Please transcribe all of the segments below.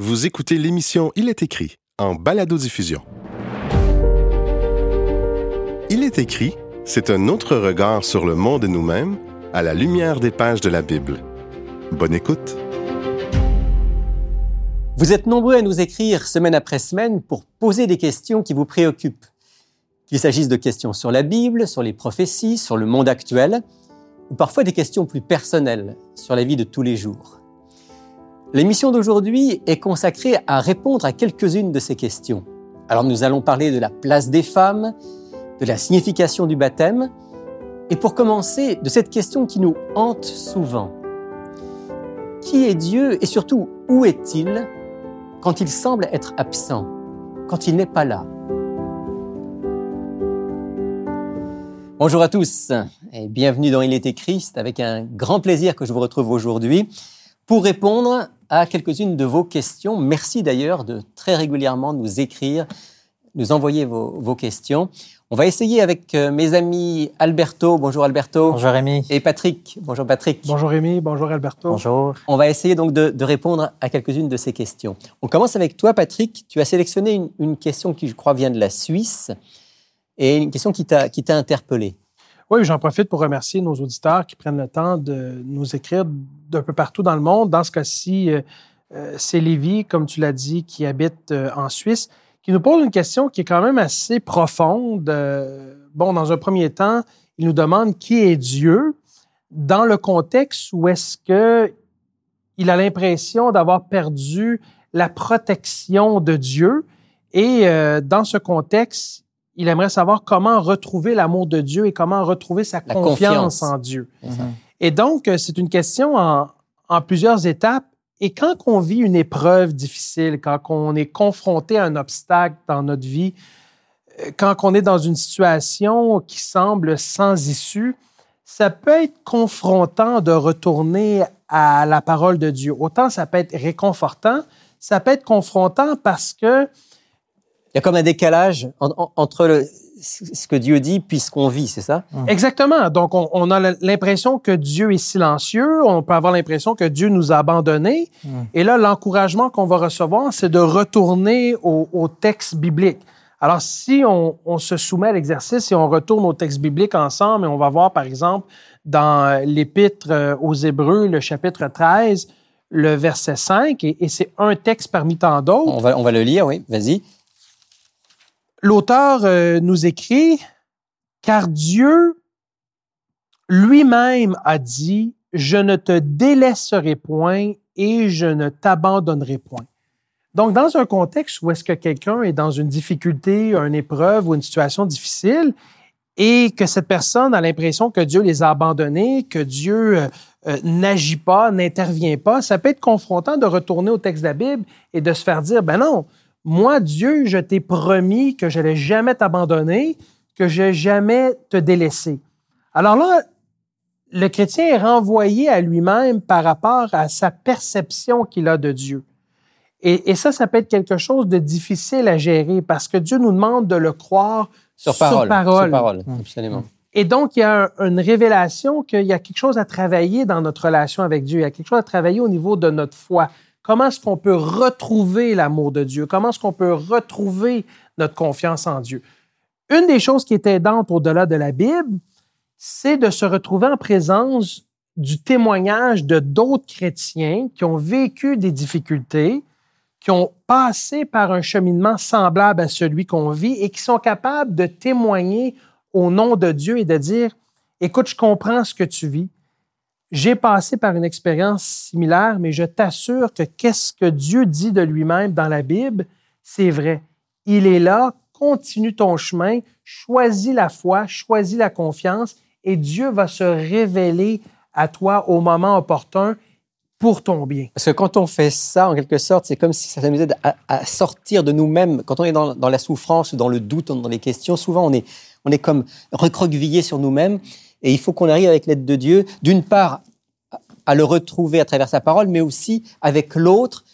Vous écoutez l'émission Il est écrit en balado-diffusion. Il est écrit, c'est un autre regard sur le monde et nous-mêmes à la lumière des pages de la Bible. Bonne écoute. Vous êtes nombreux à nous écrire semaine après semaine pour poser des questions qui vous préoccupent. Qu'il s'agisse de questions sur la Bible, sur les prophéties, sur le monde actuel, ou parfois des questions plus personnelles sur la vie de tous les jours. L'émission d'aujourd'hui est consacrée à répondre à quelques-unes de ces questions. Alors nous allons parler de la place des femmes, de la signification du baptême, et pour commencer, de cette question qui nous hante souvent. Qui est Dieu et surtout où est-il quand il semble être absent, quand il n'est pas là? Bonjour à tous et bienvenue dans Il était Christ avec un grand plaisir que je vous retrouve aujourd'hui pour répondre à quelques-unes de vos questions. Merci d'ailleurs de très régulièrement nous écrire, nous envoyer vos, questions. On va essayer avec euh, mes amis Alberto. Bonjour Alberto. Bonjour Rémi. Et Patrick. Bonjour Patrick. Bonjour Rémi. Bonjour Alberto. Bonjour. On va essayer donc de, répondre à quelques-unes de ces questions. On commence avec toi Patrick. Tu as sélectionné une, une question qui je crois vient de la Suisse et une question qui t'a interpellé. Oui, j'en profite pour remercier nos auditeurs qui prennent le temps de nous écrire d'un peu partout dans le monde. Dans ce cas-ci, euh, euh, c'est Lévi, comme tu l'as dit, qui habite euh, en Suisse, qui nous pose une question qui est quand même assez profonde. bon, dans un premier temps, il nous demande qui est Dieu dans le contexte où est-ce que il a l'impression d'avoir perdu la protection de Dieu et dans ce contexte, il aimerait savoir comment retrouver l'amour de Dieu et comment retrouver sa confiance, en Dieu. Mhm. Et donc, euh, c'est une question en, plusieurs étapes. Et quand on vit une épreuve difficile, quand on est confronté à un obstacle dans notre vie, euh, quand on est dans une situation qui semble sans issue, ça peut être confrontant de retourner à la parole de Dieu. Autant ça peut être réconfortant, ça peut être confrontant parce que y a comme un décalage entre ce que Dieu dit puis ce qu'on vit, c'est ça? Hum. Exactement. Donc, on, a l'impression que Dieu est silencieux. On peut avoir l'impression que Dieu nous a abandonnés. Hum. Et là, l'encouragement qu'on va recevoir, c'est de retourner au, texte biblique. Alors, si on, se soumet à l'exercice et on retourne au texte biblique ensemble, et on va voir, par exemple, dans l'Épître euh, aux Hébreux, le chapitre 13, le verset 5, et, et c'est un texte parmi tant d'autres. On va, on va le lire, oui. Vas-y. L'auteur euh, nous écrit, car Dieu lui-même a dit, je ne te délaisserai point et je ne t'abandonnerai point. Donc, dans un contexte où est-ce que quelqu'un est dans une difficulté, une épreuve ou une situation difficile, et que cette personne a l'impression que Dieu les a abandonnés, que Dieu euh, euh, n'agit pas, n'intervient pas, ça peut être confrontant de retourner au texte de la Bible et de se faire dire, ben non, moi, Dieu, je t'ai promis que je n'allais jamais t'abandonner, que je n'allais jamais te délaisser. Alors là, le chrétien est renvoyé à lui-même par rapport à sa perception qu'il a de Dieu. Et, ça, ça peut être quelque chose de difficile à gérer parce que Dieu nous demande de le croire sur, parole. Sur parole, absolument. Et donc, il y a une révélation qu'il y a quelque chose à travailler dans notre relation avec Dieu. Il y a quelque chose à travailler au niveau de notre foi. Comment est-ce qu'on peut retrouver l'amour de Dieu? Comment est-ce qu'on peut retrouver notre confiance en Dieu? Une des choses qui est aidante au-delà de la Bible, c'est de se retrouver en présence du témoignage de d'autres chrétiens qui ont vécu des difficultés, qui ont passé par un cheminement semblable à celui qu'on vit et qui sont capables de témoigner au nom de Dieu et de dire, écoute, je comprends ce que tu vis, j'ai passé par une expérience similaire, mais je t'assure que qu'est-ce que Dieu dit de lui-même dans la Bible, c'est vrai. Il est là, continue ton chemin, choisis la foi, choisis la confiance, et Dieu va se révéler à toi au moment opportun pour ton bien. Parce que quand on fait ça, en quelque sorte, c'est comme si ça nous aide à, sortir de nous-mêmes. Quand on est dans, dans, la souffrance, dans le doute, dans les questions, souvent on est, on est comme recroquevillé sur nous-mêmes. Et il faut qu'on arrive avec l'aide de Dieu, d'une part, à le retrouver à travers sa parole, mais aussi avec l'autre,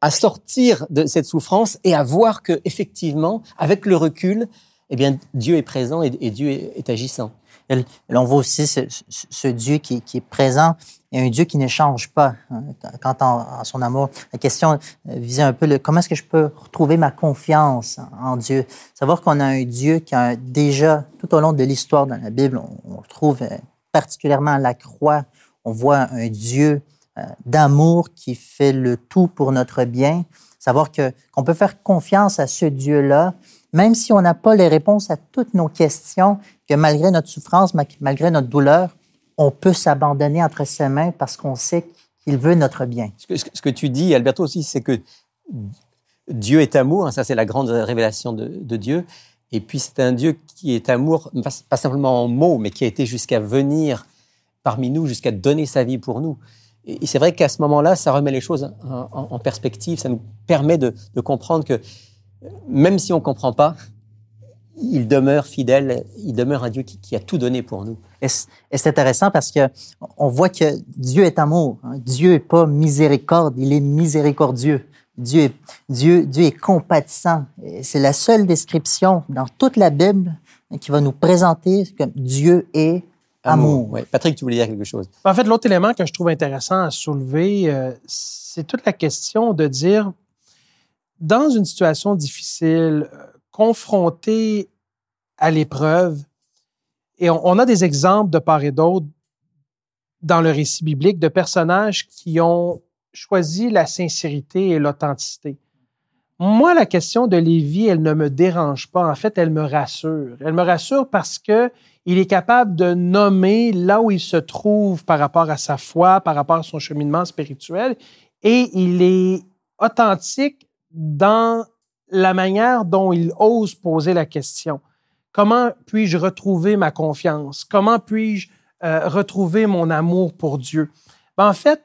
à sortir de cette souffrance et à voir que, effectivement, avec le recul, eh bien, Dieu est présent et, Dieu est, agissant. Et, on voit aussi ce, Dieu qui, est présent et un Dieu qui ne change pas hein, quant à, son amour. La question euh, visait un peu le, comment est-ce que je peux retrouver ma confiance en Dieu? Savoir qu'on a un Dieu qui a déjà, tout au long de l'histoire dans la Bible, on, retrouve euh, particulièrement à la croix, on voit un Dieu euh, d'amour qui fait le tout pour notre bien. Savoir que qu'on peut faire confiance à ce Dieu-là, même si on n'a pas les réponses à toutes nos questions, que malgré notre souffrance, malgré notre douleur, on peut s'abandonner entre ses mains parce qu'on sait qu'il veut notre bien. Ce que, tu dis, Alberto aussi, c'est que Dieu est amour. Hein, ça, c'est la grande révélation de, Dieu. Et puis, c'est un Dieu qui est amour, pas simplement en mots, mais qui a été jusqu'à venir parmi nous, jusqu'à donner sa vie pour nous. Et c'est vrai qu'à ce moment-là, ça remet les choses en, perspective, ça nous permet de, comprendre que même si on ne comprend pas, il demeure fidèle, il demeure un Dieu qui, a tout donné pour nous. Et c'est intéressant parce que on voit que Dieu est amour. Hein. Dieu n'est pas miséricorde, il est miséricordieux. Dieu est, Dieu, Dieu est compatissant. C'est la seule description dans toute la Bible qui va nous présenter que Dieu est amour. Patrick, tu voulais dire quelque chose. En fait, l'autre élément que je trouve intéressant à soulever, euh, c'est toute la question de dire, dans une situation difficile, euh, confronté à l'épreuve, et on, a des exemples de part et d'autre dans le récit biblique de personnages qui ont choisi la sincérité et l'authenticité. Moi, la question de Lévi, elle ne me dérange pas. En fait, elle me rassure. Elle me rassure parce que il est capable de nommer là où il se trouve par rapport à sa foi, par rapport à son cheminement spirituel, et il est authentique dans la manière dont il ose poser la question. Comment puis-je retrouver ma confiance? Comment puis-je euh, retrouver mon amour pour Dieu? Ben, en fait,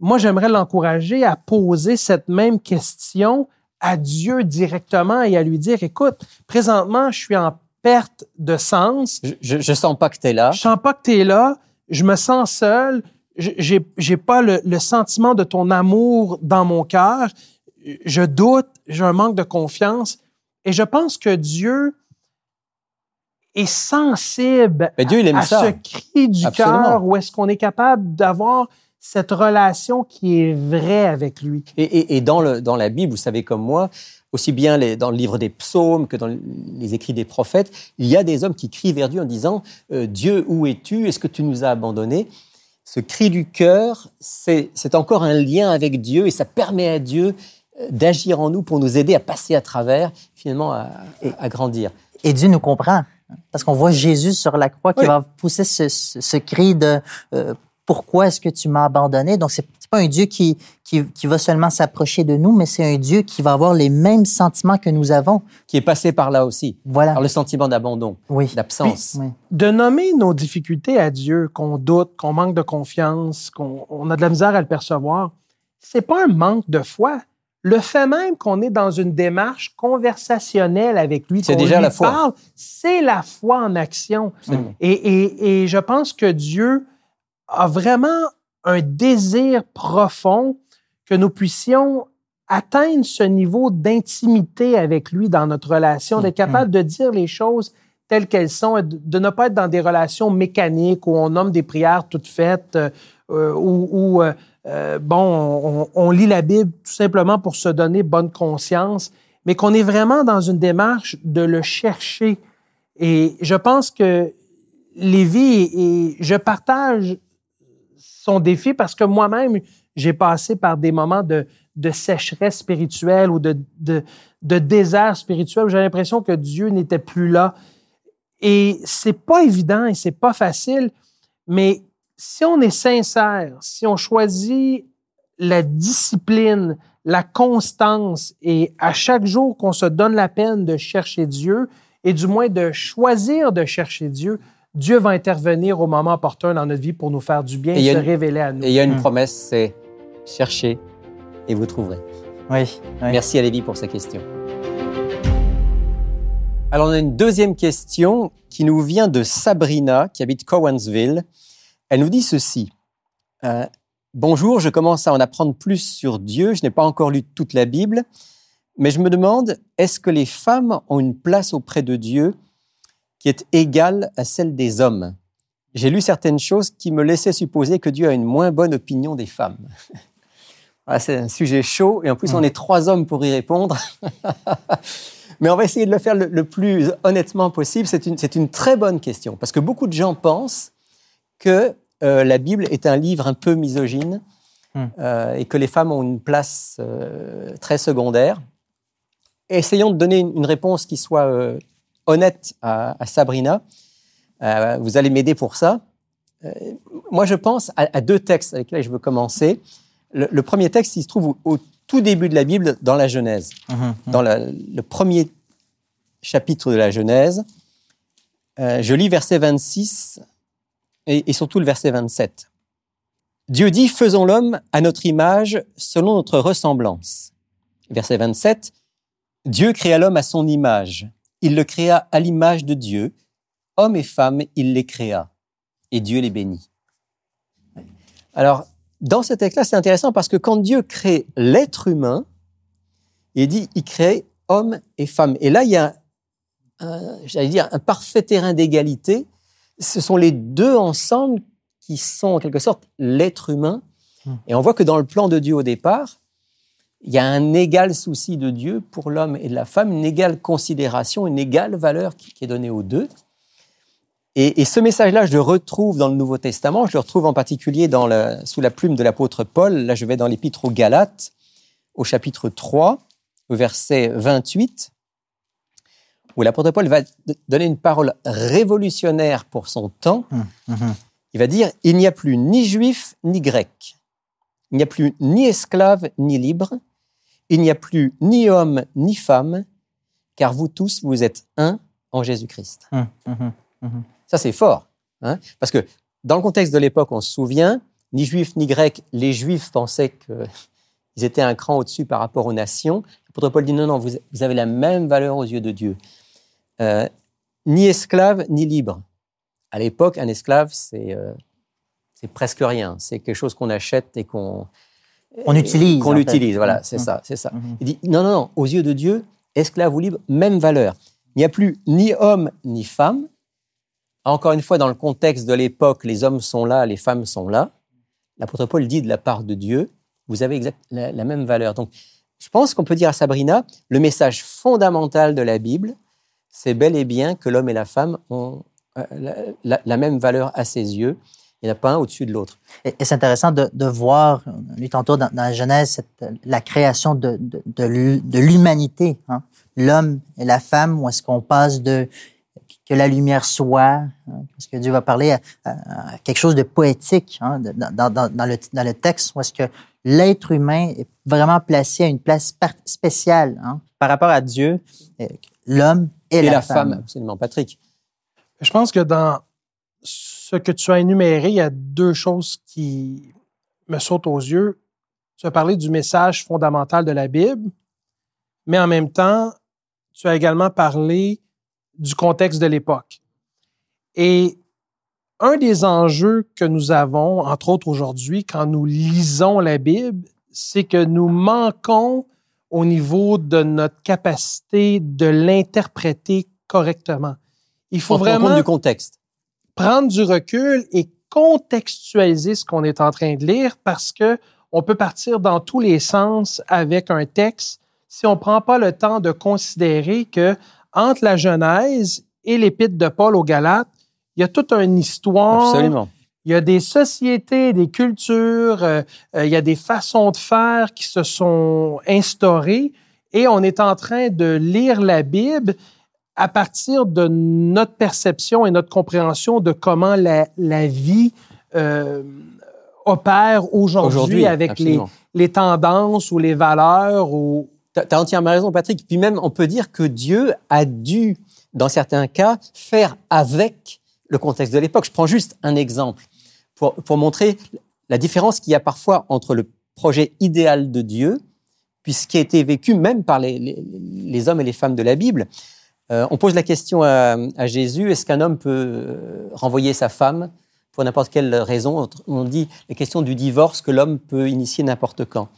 moi, j'aimerais l'encourager à poser cette même question à Dieu directement et à lui dire, écoute, présentement, je suis en perte de sens. Je, je, sens pas que tu es là. Je sens pas que tu es là. Je me sens seul. J'ai, j'ai pas le, le, sentiment de ton amour dans mon cœur. Je doute. J'ai un manque de confiance. Et je pense que Dieu est sensible Dieu, il à, ça. ce cri du cœur où est-ce qu'on est capable d'avoir cette relation qui est vraie avec lui. Et, et, et dans, le, dans la Bible, vous savez comme moi, aussi bien les, dans le livre des psaumes que dans les écrits des prophètes, il y a des hommes qui crient vers Dieu en disant euh, Dieu, où es-tu? Est-ce que tu nous as abandonnés Ce cri du cœur, c'est encore un lien avec Dieu et ça permet à Dieu euh, d'agir en nous pour nous aider à passer à travers, finalement, à, à grandir. Et Dieu nous comprend. Parce qu'on voit Jésus sur la croix qui va pousser ce, ce, cri de euh, pourquoi est-ce que tu m'as abandonné? Donc, c'est pas un Dieu qui, qui, qui va seulement s'approcher de nous, mais c'est un Dieu qui va avoir les mêmes sentiments que nous avons. Qui est passé par là aussi. Voilà. Par le sentiment d'abandon, oui. d'absence. De nommer nos difficultés à Dieu, qu'on doute, qu'on manque de confiance, qu'on on a de la misère à le percevoir, c'est pas un manque de foi. Le fait même qu'on est dans une démarche conversationnelle avec lui, c'est déjà la foi. c'est la foi en action. Et, et, et je pense que Dieu a vraiment un désir profond que nous puissions atteindre ce niveau d'intimité avec lui dans notre relation, d'être mm-hmm. capable de dire les choses telles qu'elles sont, de ne pas être dans des relations mécaniques où on nomme des prières toutes faites, euh, où, euh, euh, bon, on, lit la Bible tout simplement pour se donner bonne conscience, mais qu'on est vraiment dans une démarche de le chercher. Et je pense que Lévi, et je partage son défi parce que moi-même, j'ai passé par des moments de, de sécheresse spirituelle ou de, de, de désert spirituel où j'ai l'impression que Dieu n'était plus là. Et c'est pas évident et c'est pas facile, mais si on est sincère, si on choisit la discipline, la constance et à chaque jour qu'on se donne la peine de chercher Dieu et du moins de choisir de chercher Dieu, Dieu va intervenir au moment opportun dans notre vie pour nous faire du bien et, se révéler à nous. Et il y a une hmm. promesse, c'est chercher et vous trouverez. Oui, Merci à Lévi pour sa question. Alors, on a une deuxième question qui nous vient de Sabrina, qui habite Cowansville. Elle nous dit ceci. Euh, Bonjour, je commence à en apprendre plus sur Dieu. Je n'ai pas encore lu toute la Bible, mais je me demande, est-ce que les femmes ont une place auprès de Dieu qui est égale à celle des hommes. J'ai lu certaines choses qui me laissaient supposer que Dieu a une moins bonne opinion des femmes. Ah, c'est un sujet chaud et en plus on est trois hommes pour y répondre. Mais on va essayer de le faire le, plus honnêtement possible. C'est une, une, très bonne question parce que beaucoup de gens pensent que euh, la Bible est un livre un peu misogyne hmm. euh, et que les femmes ont une place euh, très secondaire. Essayons de donner une, réponse qui soit honnête à, Sabrina. vous allez m'aider pour ça. moi, je pense à, deux textes avec lesquels je veux commencer. Le, premier texte, il se trouve au, tout début de la Bible, dans la Genèse, mmh, mmh. dans le premier chapitre de la Genèse. je lis verset 26 et, surtout le verset 27. Dieu dit, faisons l'homme à notre image, selon notre ressemblance. Verset 27, Dieu créa l'homme à son image. Il le créa à l'image de Dieu. Homme et femme, il les créa. Et Dieu les bénit. Alors, dans ce texte-là, c'est intéressant parce que quand Dieu crée l'être humain, il dit, il crée homme et femme. Et là, il y a, j'allais dire, un parfait terrain d'égalité ce sont les deux ensemble qui sont en quelque sorte l'être humain. Hmm. Et on voit que dans le plan de Dieu au départ, il y a un égal souci de Dieu pour l'homme et la femme, une égale considération, une égale valeur qui, est donnée aux deux. Et, ce message-là, je le retrouve dans le Nouveau Testament, je le retrouve en particulier dans sous la plume de l'apôtre Paul. Là, je vais dans l'épître aux Galates, au chapitre 3, au verset 28 où l'apôtre Paul va donner une parole révolutionnaire pour son temps. Hum, hum, hum. Il va dire, il n'y a plus ni juif ni grec. Il n'y a plus ni esclave ni libre. Il n'y a plus ni homme ni femme, car vous tous, vous êtes un en Jésus-Christ. Ça, c'est fort. Hein Parce que dans le contexte de l'époque, on se souvient, ni juif ni grec, les juifs pensaient qu'ils étaient un cran au-dessus par rapport aux nations. L'apôtre Paul dit non, non, vous avez la même valeur aux yeux de Dieu. Euh, ni esclave ni libre. À l'époque, un esclave, c'est euh, presque rien. C'est quelque chose qu'on achète et qu'on on utilise. Qu'on utilise, voilà, c'est mmh. ça, c'est ça. Mmh. Il dit non, non, non. Aux yeux de Dieu, esclave ou libre, même valeur. Il n'y a plus ni homme ni femme. Encore une fois, dans le contexte de l'époque, les hommes sont là, les femmes sont là. L'apôtre Paul dit de la part de Dieu, vous avez exact, la, la même valeur. Donc, je pense qu'on peut dire à Sabrina, le message fondamental de la Bible, c'est bel et bien que l'homme et la femme ont euh, la, même valeur à ses yeux. Il n'y en a pas un au-dessus de l'autre. Et, c'est intéressant de, voir, lui tantôt dans, la Genèse, la création de, de, l'humanité, hein. l'homme et la femme, où est-ce qu'on passe de que la lumière soit, hein, parce que Dieu va parler à, quelque chose de poétique hein, dans, dans, le, dans le texte, où est-ce que l'être humain est vraiment placé à une place spéciale par rapport à Dieu, l'homme et, la, femme. Absolument, Patrick. Je pense que dans ce que tu as énuméré, il y a deux choses qui me sautent aux yeux. Tu as parlé du message fondamental de la Bible, mais en même temps, tu as également parlé du contexte de l'époque. Et un des enjeux que nous avons, entre autres aujourd'hui, quand nous lisons la Bible, c'est que nous manquons au niveau de notre capacité de l'interpréter correctement. Il faut vraiment du contexte. Prendre du recul et contextualiser ce qu'on est en train de lire parce que on peut partir dans tous les sens avec un texte si on prend pas le temps de considérer que entre la Genèse et l'épître de Paul aux Galates, il y a toute une histoire. Absolument il y a des sociétés, des cultures, euh, euh, il y a des façons de faire qui se sont instaurées et on est en train de lire la Bible à partir de notre perception et notre compréhension de comment la, la vie euh, opère aujourd'hui avec les, les, tendances ou les valeurs. Ou... Tu as entièrement raison, Patrick. Puis même, on peut dire que Dieu a dû, dans certains cas, faire avec le contexte de l'époque. Je prends juste un exemple pour, montrer la différence qu'il y a parfois entre le projet idéal de Dieu, puis ce qui a été vécu même par les, hommes et les femmes de la Bible. Euh, on pose la question à, Jésus, est-ce qu'un homme peut euh, renvoyer sa femme pour n'importe quelle raison? On dit la question du divorce que l'homme peut initier n'importe quand.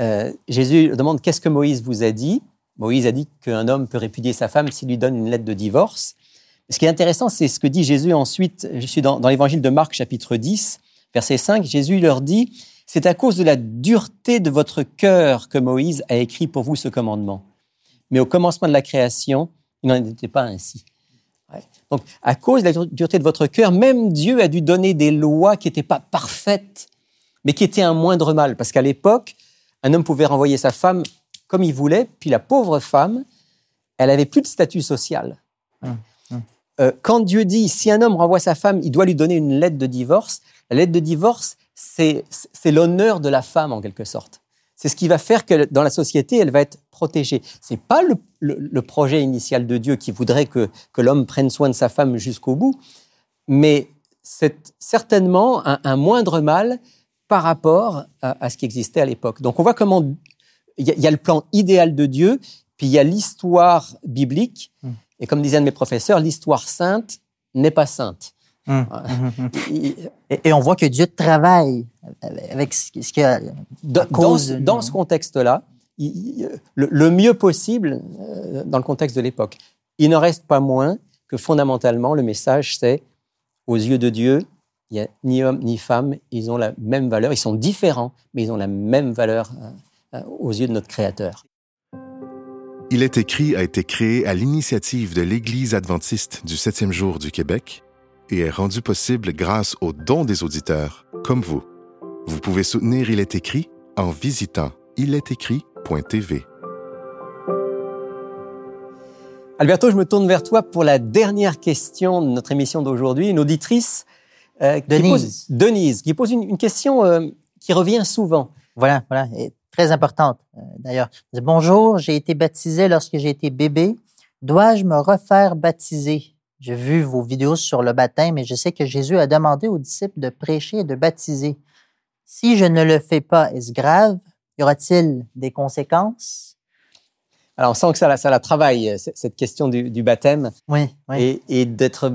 Euh, Jésus demande, qu'est-ce que Moïse vous a dit? Moïse a dit qu'un homme peut répudier sa femme s'il lui donne une lettre de divorce. Ce qui est intéressant, c'est ce que dit Jésus ensuite. Je suis dans, dans l'évangile de Marc, chapitre 10, verset 5. Jésus leur dit C'est à cause de la dureté de votre cœur que Moïse a écrit pour vous ce commandement. Mais au commencement de la création, il n'en était pas ainsi. Ouais. Donc, à cause de la dureté de votre cœur, même Dieu a dû donner des lois qui n'étaient pas parfaites, mais qui étaient un moindre mal. Parce qu'à l'époque, un homme pouvait renvoyer sa femme comme il voulait, puis la pauvre femme, elle avait plus de statut social. Hum, hum. Euh, quand Dieu dit si un homme renvoie sa femme, il doit lui donner une lettre de divorce. La lettre de divorce, c'est l'honneur de la femme en quelque sorte. C'est ce qui va faire que dans la société, elle va être protégée. C'est pas le, le- le projet initial de Dieu qui voudrait que, que l'homme prenne soin de sa femme jusqu'au bout, mais c'est certainement un, un moindre mal par rapport à, à ce qui existait à l'époque. Donc on voit comment il y, y a le plan idéal de Dieu, puis il y a l'histoire biblique, Mm. et comme disait un de mes professeurs, l'histoire sainte n'est pas sainte. Hum, hum, hum. Il- Et, et on voit que Dieu travaille avec ce, ce qu'il y a. Dans, cause dans- ce contexte-là, il- il- le, le mieux possible euh, dans le contexte de l'époque. Il n'en reste pas moins que fondamentalement, le message, c'est aux yeux de Dieu, il n'y a ni homme ni femme, ils ont la même valeur. Ils sont différents, mais ils ont la même valeur euh, euh, aux yeux de notre Créateur. Il est écrit a été créé à l'initiative de l'Église adventiste du septième jour du Québec et est rendu possible grâce aux dons des auditeurs, comme vous. Vous pouvez soutenir Il est écrit en visitant ilestécrit.tv. Alberto, je me tourne vers toi pour la dernière question de notre émission d'aujourd'hui. Une auditrice, euh, qui Denise. pose, Denise, qui pose une, une question euh, qui revient souvent. Voilà, voilà, et très importante euh, d'ailleurs. Bonjour, j'ai été baptisé lorsque j'ai été bébé. Dois-je me refaire baptiser? J'ai vu vos vidéos sur le baptême et je sais que Jésus a demandé aux disciples de prêcher et de baptiser. Si je ne le fais pas, est-ce grave? Y aura-t-il des conséquences? Alors, on sent que ça la, ça la travaille, euh, cette question du, du baptême Oui, oui. et, et d'être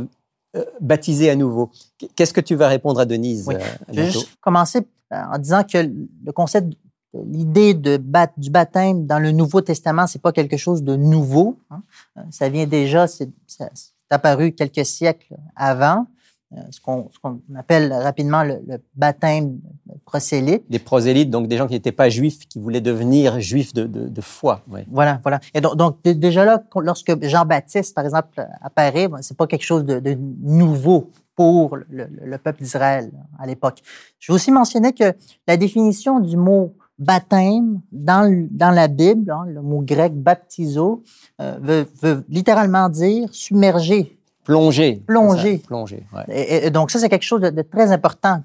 euh, baptisé à nouveau. Qu- Qu'est-ce que tu vas répondre à Denise Oui. euh, Je vais juste commencer en disant que le concept, l'idée de bat- du baptême dans le Nouveau Testament, c'est pas quelque chose de nouveau. hein. Ça vient déjà, c'est ça- c'est apparu quelques siècles avant, euh, ce qu'on appelle rapidement le, le baptême prosélyte. Les prosélytes, donc des gens qui n'étaient pas juifs, qui voulaient devenir juifs de, de, de foi. ouais. Voilà, voilà. Et donc, donc, déjà là, lorsque Jean-Baptiste, par exemple, apparaît, c'est pas quelque chose de, de nouveau pour le, le- le peuple d'Israël à l'époque. Je vais aussi mentionner que la définition du mot baptême dans, dans la Bible, hein, le mot grec baptizo, euh, veut, veut littéralement dire submerger. Plonger. Plonger. ça, Plonger, ouais. Et, et donc ça, c'est quelque chose de, de très important.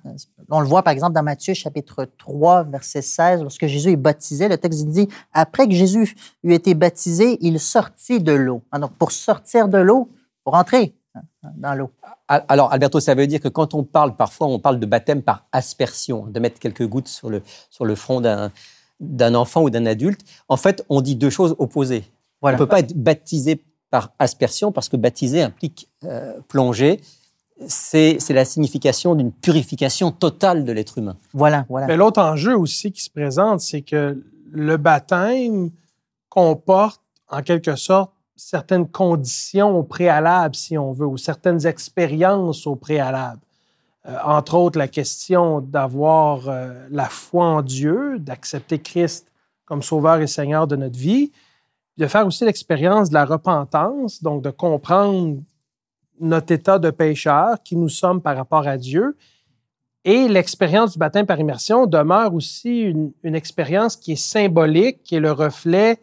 On le voit par exemple dans Matthieu chapitre 3, verset 16, lorsque Jésus est baptisé, le texte dit, après que Jésus eut été baptisé, il sortit de l'eau. Ah, Donc pour sortir de l'eau, pour rentrer hein, dans l'eau. Al- Alors, Alberto, ça veut dire que quand on parle, parfois, on parle de baptême par aspersion, de mettre quelques gouttes sur le, sur le front d'un d'un enfant ou d'un adulte. En fait, on dit deux choses opposées. Voilà. On ne peut pas être baptisé par aspersion parce que baptiser implique euh, plonger. C'est c'est la signification d'une purification totale de l'être humain. Voilà, voilà. Mais l'autre enjeu aussi qui se présente, c'est que le baptême comporte en quelque sorte certaines conditions au préalable, si on veut, ou certaines expériences au préalable. Euh, entre autres, la question d'avoir euh, la foi en Dieu, d'accepter Christ comme sauveur et Seigneur de notre vie, de faire aussi l'expérience de la repentance, donc de comprendre notre état de pécheur, qui nous sommes par rapport à Dieu, et l'expérience du baptême par immersion demeure aussi une, une expérience qui est symbolique, qui est le reflet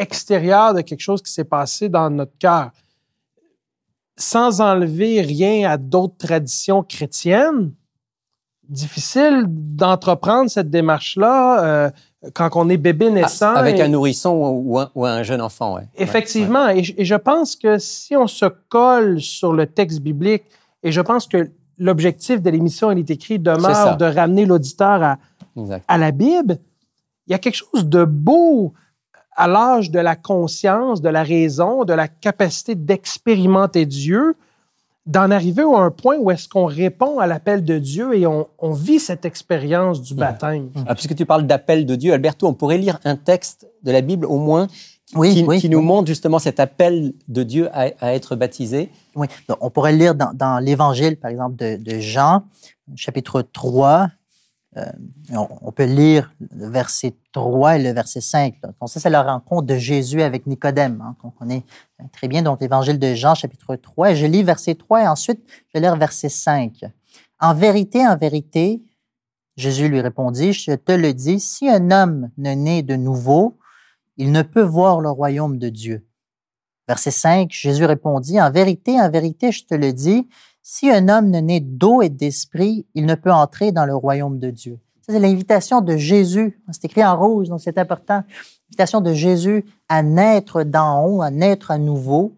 extérieur de quelque chose qui s'est passé dans notre cœur. Sans enlever rien à d'autres traditions chrétiennes, difficile d'entreprendre cette démarche-là euh, quand on est bébé naissant. Avec et- un nourrisson ou un, ou un jeune enfant. ouais. Effectivement. Et, je- et je pense que si on se colle sur le texte biblique, et je pense que l'objectif de l'émission, il est écrit, demeure de ramener l'auditeur à la Bible, il y a quelque chose de beau à l'âge de la conscience, de la raison, de la capacité d'expérimenter Dieu, d'en arriver à un point où est-ce qu'on répond à l'appel de Dieu et on, on vit cette expérience du baptême. Ah, puisque tu parles d'appel de Dieu, Alberto, on pourrait lire un texte de la Bible au moins Oui, qui, oui, qui nous montre justement cet appel de Dieu à, à être baptisé. Oui. Donc, on pourrait le lire dans, dans l'Évangile, par exemple, de, de Jean, chapitre 3. Euh, on, peut lire le verset 3 et le verset 5. là. Donc, ça, c'est la rencontre de Jésus avec Nicodème, hein, qu'on connaît très bien. Donc, l'Évangile de Jean, chapitre 3. Et je lis verset 3 et ensuite, je vais lire verset 5. En vérité, en vérité, Jésus lui répondit, je te le dis, si un homme ne naît de nouveau, il ne peut voir le royaume de Dieu. Verset 5, Jésus répondit, En vérité, en vérité, je te le dis, si un homme ne naît d'eau et d'esprit, il ne peut entrer dans le royaume de Dieu. Ça, c'est l'invitation de Jésus. C'est écrit en rouge, donc c'est important. L'invitation de Jésus à naître d'en haut, à naître à nouveau.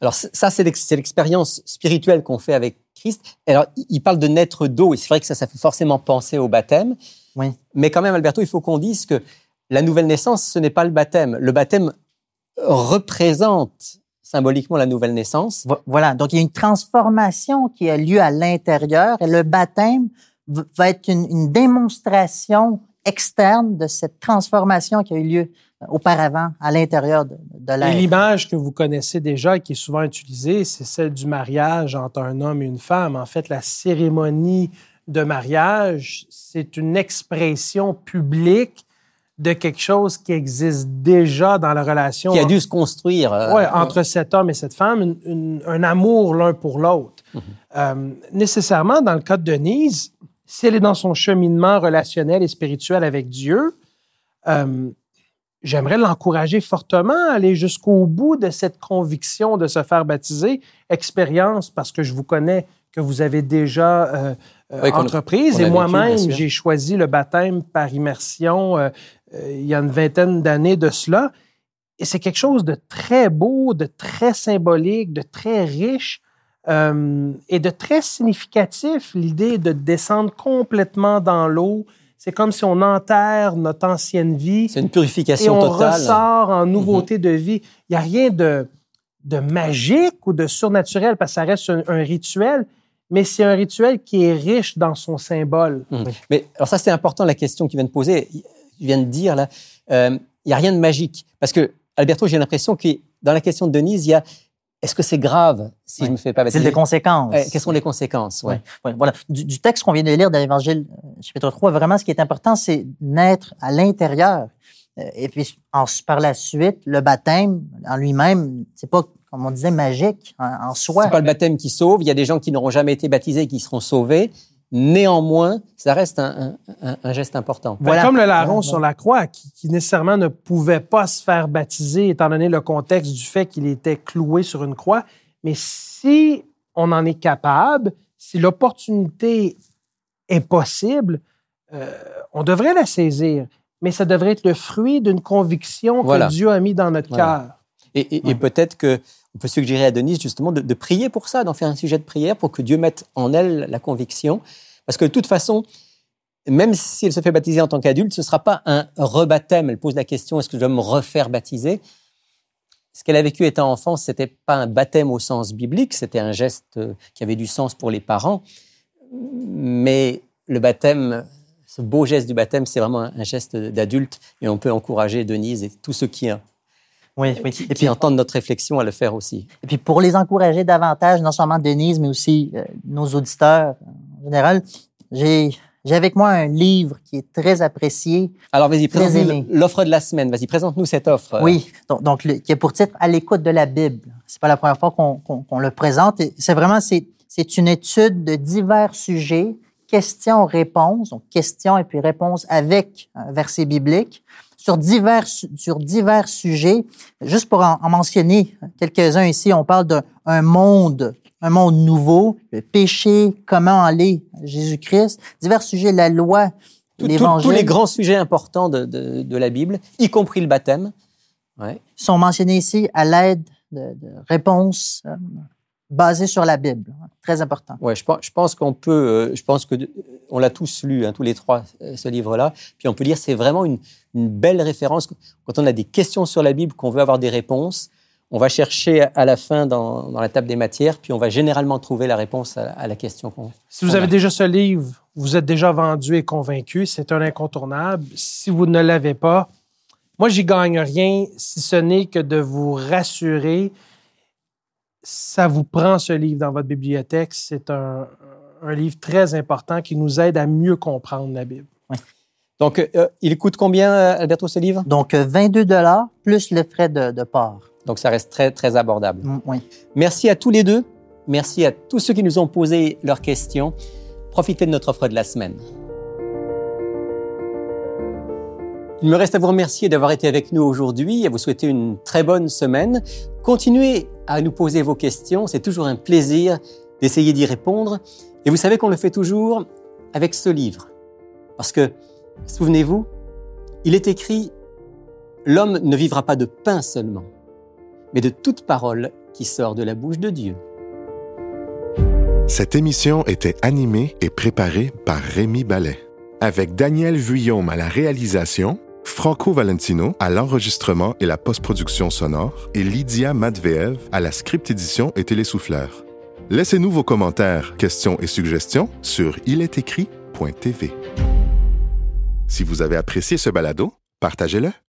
Alors ça, c'est l'ex- c'est l'expérience spirituelle qu'on fait avec Christ. Alors, il- il parle de naître d'eau, et c'est vrai que ça, ça fait forcément penser au baptême. Oui. Mais quand même, Alberto, il faut qu'on dise que la nouvelle naissance, ce n'est pas le baptême. Le baptême représente symboliquement la nouvelle naissance. Vo- Voilà, donc il y a une transformation qui a lieu à l'intérieur et le baptême va être une, une démonstration externe de cette transformation qui a eu lieu auparavant à l'intérieur de, de Et l'être. l'image que vous connaissez déjà et qui est souvent utilisée, c'est celle du mariage entre un homme et une femme. En fait, la cérémonie de mariage, c'est une expression publique de quelque chose qui existe déjà dans la relation qui a dû se construire. euh, Ouais, entre cet homme et cette femme, une- une- un amour l'un pour l'autre. Euh, nécessairement, dans le cas de Denise, si elle est dans son cheminement relationnel et spirituel avec Dieu, euh, j'aimerais l'encourager fortement à aller jusqu'au bout de cette conviction de se faire baptiser. Expérience, parce que je vous connais, que vous avez déjà euh, Oui, entreprise. a Et moi-même, j'ai choisi le baptême par immersion euh, il y a une vingtaine d'années de cela. Et c'est quelque chose de très beau, de très symbolique, de très riche euh, et de très significatif. L'idée de descendre complètement dans l'eau, c'est comme si on enterre notre ancienne vie C'est une et purification on totale. ressort en nouveauté de vie. Il n'y a rien de, de magique ou de surnaturel parce que ça reste un, un rituel, mais c'est un rituel qui est riche dans son symbole. Mhm. Mais alors ça, c'est important la question qu'il vient de poser. Il vient de dire là, euh, il n'y a rien de magique. Parce que, Alberto, j'ai l'impression que dans la question de Denise, il y a est-ce que c'est grave si Ouais. je me fais pas C'est baptiser des conséquences. Euh, Quelles sont les conséquences ouais. Voilà. Du, du texte qu'on vient de lire dans l'Évangile, euh, chapitre 3, vraiment, ce qui est important, c'est naître à l'intérieur. Euh, Et puis, en, par la suite, le baptême en lui-même, c'est pas, comme on disait, magique en, en soi. C'est pas le baptême qui sauve. Il y a des gens qui n'auront jamais été baptisés et qui seront sauvés. Néanmoins, ça reste un, un- un- un geste important. Ben, Voilà. Comme le larron sur la croix, qui, qui nécessairement ne pouvait pas se faire baptiser étant donné le contexte du fait qu'il était cloué sur une croix. Mais si on en est capable, si l'opportunité est possible, euh, on devrait la saisir. Mais ça devrait être le fruit d'une conviction Voilà. que Dieu a mis dans notre Voilà. cœur. Et, et- et Ouais. peut-être que on peut suggérer à Denise justement de, prier pour ça, d'en faire un sujet de prière pour que Dieu mette en elle la conviction. Parce que de toute façon, même si elle se fait baptiser en tant qu'adulte, ce ne sera pas un rebaptême. Elle pose la question est-ce que je dois me refaire baptiser? Ce qu'elle a vécu étant enfant, c'était pas un baptême au sens biblique, c'était un geste euh, qui avait du sens pour les parents. Mais le baptême, ce beau geste du baptême, c'est vraiment un geste d'adulte et on peut encourager Denise et tous ceux qui, Oui, oui. qui, Et qui puis, entendent notre réflexion à le faire aussi. et puis, pour les encourager davantage, non seulement Denise, mais aussi euh, nos auditeurs en général, j'ai j'ai avec moi un livre qui est très apprécié, Alors, vas-y, aimé. l'offre de la semaine. Vas-y, présente-nous cette offre. Oui, donc, donc le- qui est pour titre À l'écoute de la Bible. C'est pas la première fois qu'on qu'on- qu'on le présente. Et C'est vraiment c'est c'est une étude de divers sujets, questions-réponses, donc questions et puis réponses avec un verset biblique sur divers su- sur divers sujets. Juste pour en, en mentionner quelques-uns ici, on parle d'un un monde un monde nouveau, le péché, comment aller Jésus-Christ, divers sujets, la loi, l'Évangile. tous les grands sujets importants de, de- de la Bible, y compris le baptême. Ouais. sont mentionnés ici à l'aide de, de réponses euh, basées sur la Bible. Très important. Ouais, je pense, je pense qu'on peut, euh, je pense que de- on l'a tous lu, hein, tous les trois, euh, ce livre-là. Puis on peut dire c'est vraiment une, une belle référence quand on a des questions sur la Bible, qu'on veut avoir des réponses. On va chercher à la fin dans, dans la table des matières, puis on va généralement trouver la réponse à, à la question qu'on. Si vous avez déjà ce livre, vous êtes déjà vendu et convaincu, c'est un incontournable. Si vous ne l'avez pas, Moi, j'y gagne rien si ce n'est que de vous rassurer. Ça vous prend ce livre dans votre bibliothèque. C'est un, un livre très important qui nous aide à mieux comprendre la Bible. Donc, euh, il coûte combien, euh, Alberto, ce livre? Donc, euh, 22 dollars plus le frais de, de port. Donc, ça reste très, très abordable. Mm, Oui. Merci à tous les deux. Merci à tous ceux qui nous ont posé leurs questions. Profitez de notre offre de la semaine. Il me reste à vous remercier d'avoir été avec nous aujourd'hui et à vous souhaiter une très bonne semaine. Continuez à nous poser vos questions. C'est toujours un plaisir d'essayer d'y répondre. Et vous savez qu'on le fait toujours avec ce livre. Parce que, souvenez-vous, il est écrit L'homme ne vivra pas de pain seulement, mais de toute parole qui sort de la bouche de Dieu. Cette émission était animée et préparée par Rémi Ballet, avec Daniel Vuillaume à la réalisation, Franco Valentino à l'enregistrement et la post-production sonore et Lydia Matveev à la script édition et télésouffleur. Laissez-nous vos commentaires, questions et suggestions sur ilestécrit.tv. Si vous avez apprécié ce balado, partagez-le